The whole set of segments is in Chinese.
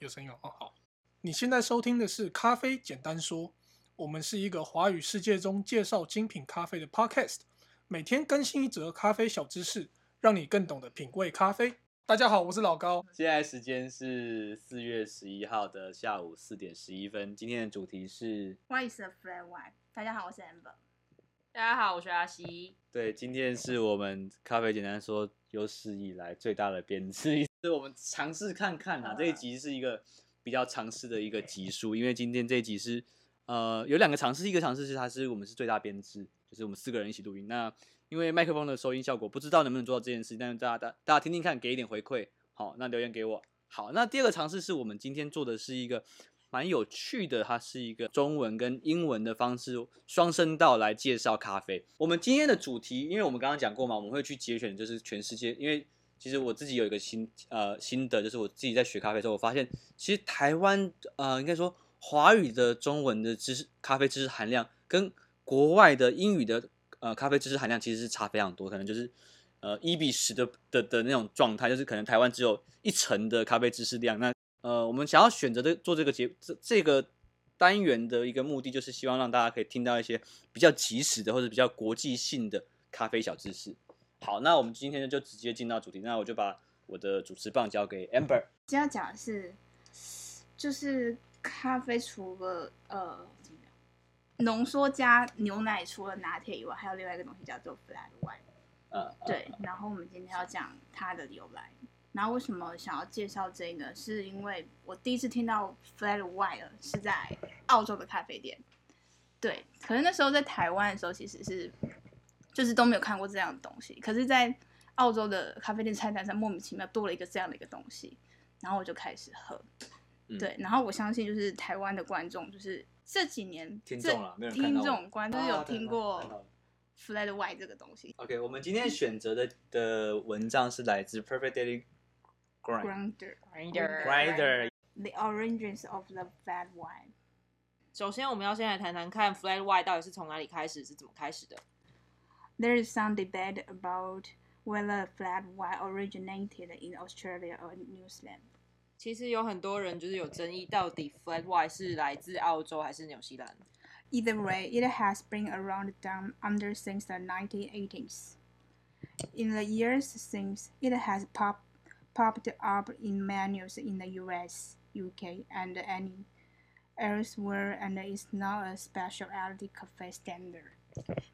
有声音哦，哦，好。你现在收听的是《咖啡简单说》，我们是一个华语世界中介绍精品咖啡的 podcast，每天更新一则咖啡小知识，让你更懂得品味咖啡。大家好，我是老高。现在时间是四月十一号的下午四点十一分。今天的主题是 What is a flat white？大家好，我是 Amber。大家好，我是阿西。对，今天是我们咖啡简单说有史以来最大的编制，是我们尝试看看啊。这一集是一个比较尝试的一个集数，因为今天这一集是呃有两个尝试，一个尝试是它是我们是最大编制，就是我们四个人一起录音。那因为麦克风的收音效果不知道能不能做到这件事，但是大家大大家听听看，给一点回馈。好，那留言给我。好，那第二个尝试是我们今天做的是一个。蛮有趣的，它是一个中文跟英文的方式双声道来介绍咖啡。我们今天的主题，因为我们刚刚讲过嘛，我们会去节选，就是全世界。因为其实我自己有一个心呃心得，就是我自己在学咖啡的时候，我发现其实台湾呃应该说华语的中文的知识咖啡知识含量，跟国外的英语的呃咖啡知识含量其实是差非常多，可能就是呃一比十的的的那种状态，就是可能台湾只有一成的咖啡知识量，那。呃，我们想要选择的做这个节这这个单元的一个目的，就是希望让大家可以听到一些比较及时的或者比较国际性的咖啡小知识。好，那我们今天就直接进到主题，那我就把我的主持棒交给 Amber。今天要讲的是，就是咖啡除了呃怎么样，浓缩加牛奶，除了拿铁以外，还有另外一个东西叫做 flat white。嗯，对。然后我们今天要讲它的由来。然后为什么想要介绍这个呢？是因为我第一次听到 flat white 是在澳洲的咖啡店，对，可是那时候在台湾的时候其实是就是都没有看过这样的东西，可是，在澳洲的咖啡店菜单上莫名其妙多了一个这样的一个东西，然后我就开始喝，嗯、对，然后我相信就是台湾的观众就是这几年听众了，听众观众有听过 flat white 这个东西。OK，我们今天选择的的文章是来自 Perfect Daily。Grinder, grinder, grinder. The origins of the flat white. 首先，我们要先来谈谈看 flat white 到底是从哪里开始，是怎么开始的。There is some debate about whether flat white originated in Australia or New Zealand. 其实有很多人就是有争议，到底 flat white 是来自澳洲还是纽西兰。Either way, it has been around down under since the 1980s. In the years since, it has popped popped up in menus in the U.S., U.K., and any elsewhere, and is now a specialty cafe standard.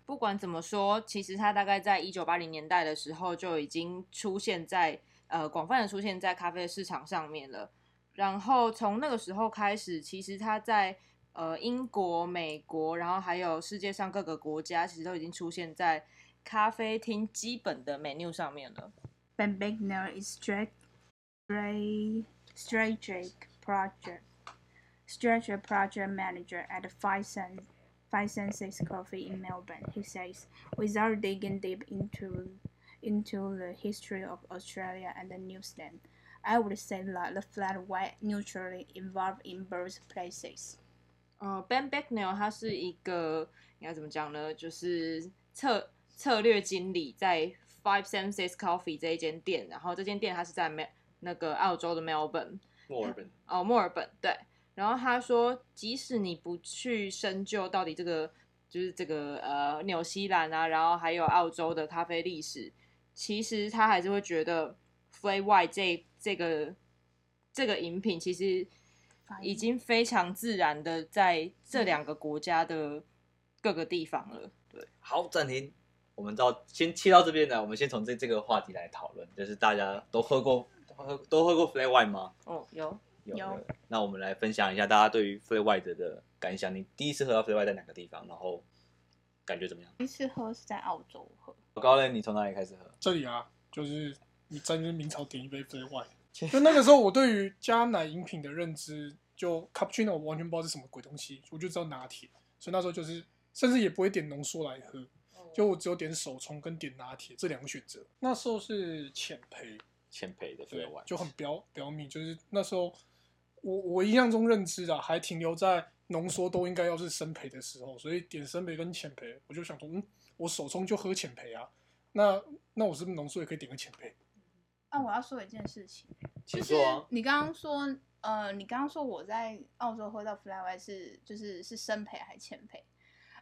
不管怎么说，其实它大概在一九八零年代的时候就已经出现在呃广泛的出现在咖啡市场上面了。然后从那个时候开始，其实它在呃英国、美国，然后还有世界上各个国家，其实都已经出现在咖啡厅基本的 menu 上面了。Ben Bignell is straight, strategic project, strategic project manager at Five Cent. Five Senses Coffee in Melbourne. He says, without digging deep into into the history of Australia and New Zealand, I would say that the flat white neutrally evolved in both places. 呃、uh,，Ben Bignell 他是一个应该怎么讲呢？就是策策略经理在。Five Senses Coffee 这一间店，然后这间店它是在美那个澳洲的 Melbourne 墨尔本哦，墨尔本对。 然后他说，即使你不去深究到底这个就是这个呃纽西兰啊，然后还有澳洲的咖啡历史，其实他还是会觉得 Flat White 这这个这个饮品其实已经非常自然的在这两个国家的各个地方了。对，好，暂停。我们到先切到这边来，我们先从这这个话题来讨论，就是大家都喝过，喝都喝过 flat white 吗？哦，有有，有。那我们来分享一下大家对于 flat white 的感想。你第一次喝到 flat white 在哪个地方？然后感觉怎么样？第一次喝是在澳洲喝。老高嘞，你从哪里开始喝？这里啊，就是你在那明朝点一杯 flat white。就那个时候，我对于加奶饮品的认知，就 cappuccino 我完全不知道是什么鬼东西，我就知道拿铁，所以那时候就是甚至也不会点浓缩来喝。就我只有点手冲跟点拿铁这两个选择。那时候是浅焙，浅焙的对，就很表表面，就是那时候我我印象中认知的还停留在浓缩都应该要是生培的时候，所以点生培跟浅培，我就想说，嗯，我手冲就喝浅培啊，那那我是不是浓缩也可以点个浅焙？啊，我要说一件事情，其实啊，就是你刚刚说呃，你刚刚说我在澳洲喝到 White 是就是是生培还是浅培？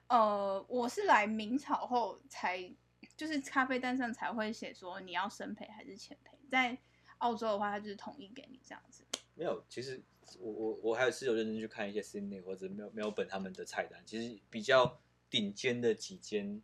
呃，我是来明朝后才，就是咖啡单上才会写说你要生培还是浅培。在澳洲的话，它就是统一给你这样子。没有，其实我我我还是有认真去看一些 Sydney 或者 Melbourne 他们的菜单，其实比较顶尖的几间，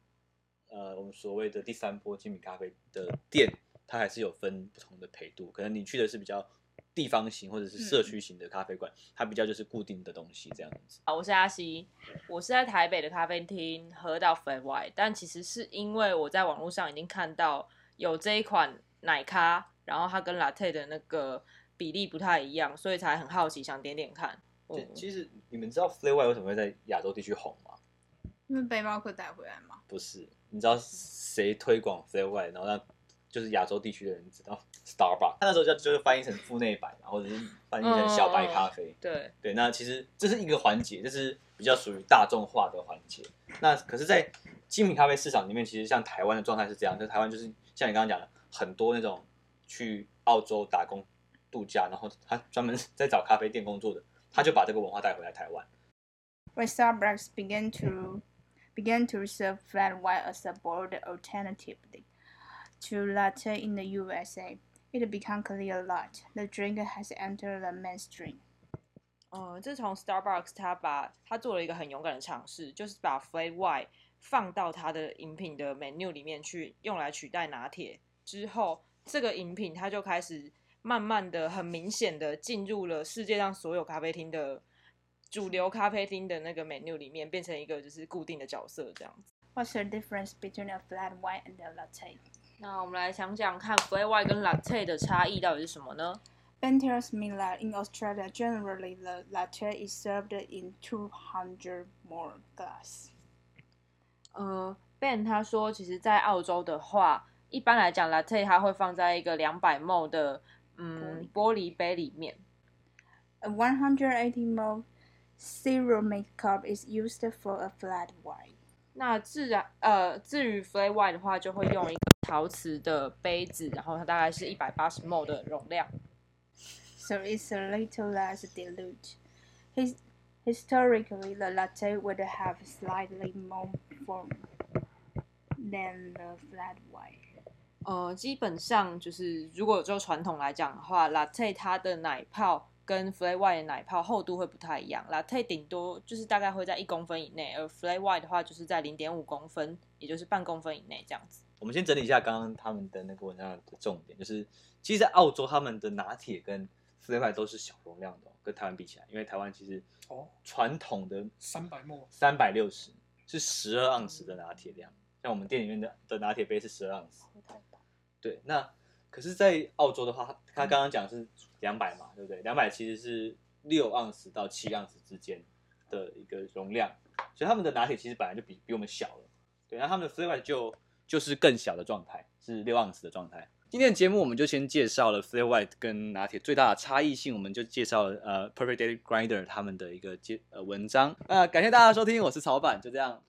呃，我们所谓的第三波精品咖啡的店，它还是有分不同的陪度。可能你去的是比较地方型或者是社区型的咖啡馆，嗯、它比较就是固定的东西这样子。啊，我是阿西，我是在台北的咖啡厅喝到 Flat White，但其实是因为我在网络上已经看到有这一款奶咖，然后它跟 Latte 的那个比例不太一样，所以才很好奇想点点看。对，其实你们知道 White 为什么会在亚洲地区红吗？因为背包客带回来吗？不是，你知道谁推广 White，然后让就是亚洲地区的人知道 Starbucks，他那时候叫就是翻译成富内白，或者是翻译成小白咖啡。嗯、对对，那其实这是一个环节，这是比较属于大众化的环节。那可是，在精品咖啡市场里面，其实像台湾的状态是这样，就台湾就是像你刚刚讲的，很多那种去澳洲打工度假，然后他专门在找咖啡店工作的，他就把这个文化带回来台湾。When Starbucks began to began to serve flat white as a bold alternative to latte in the USA. It became clear that the drink has entered the mainstream. 嗯，自从 Starbucks 他把他做了一个很勇敢的尝试，就是把 flat white 放到他的饮品的 menu 里面去，用来取代拿铁之后，这个饮品它就开始慢慢的、很明显的进入了世界上所有咖啡厅的。主流咖啡厅的那个 menu 里面变成一个就是固定的角色这样子。What's the difference between a flat white and a latte？那我们来讲讲看 flat white 跟 latte 的差异到底是什么呢？Ben tells mean that in Australia, generally the latte is served in two hundred more glass。呃，Ben 他说，其实，在澳洲的话，一般来讲，latte 它会放在一个两百 ml 的嗯玻璃杯里面。A one hundred eighty ml Ceramic cup is used for a flat white。那自然呃，至于 flat white 的话，就会用一个陶瓷的杯子，然后它大概是一百八十 ml 的容量。So it's a little less dilute. His historically, the latte would have slightly more foam than the flat white. 呃，基本上就是如果就传统来讲的话，latte 它的奶泡。跟 flat white 的奶泡厚度会不太一样，latte 顶多就是大概会在一公分以内，而 flat white 的话就是在零点五公分，也就是半公分以内这样子。我们先整理一下刚刚他们的那个文章的重点，就是其实，在澳洲他们的拿铁跟 flat white 都是小容量的，跟台湾比起来，因为台湾其实哦传统的三百毫三百六十是十二盎司的拿铁量，像我们店里面的的拿铁杯是十二盎司，对，那。可是，在澳洲的话，他刚刚讲是两百嘛，对不对？两百其实是六盎司到七盎司之间的一个容量，所以他们的拿铁其实本来就比比我们小了。对，那他们的 flat white 就就是更小的状态，是六盎司的状态。今天的节目我们就先介绍了 flat white 跟拿铁最大的差异性，我们就介绍了呃 Perfect Daily Grinder 他们的一个介呃文章。那感谢大家收听，我是曹板，就这样，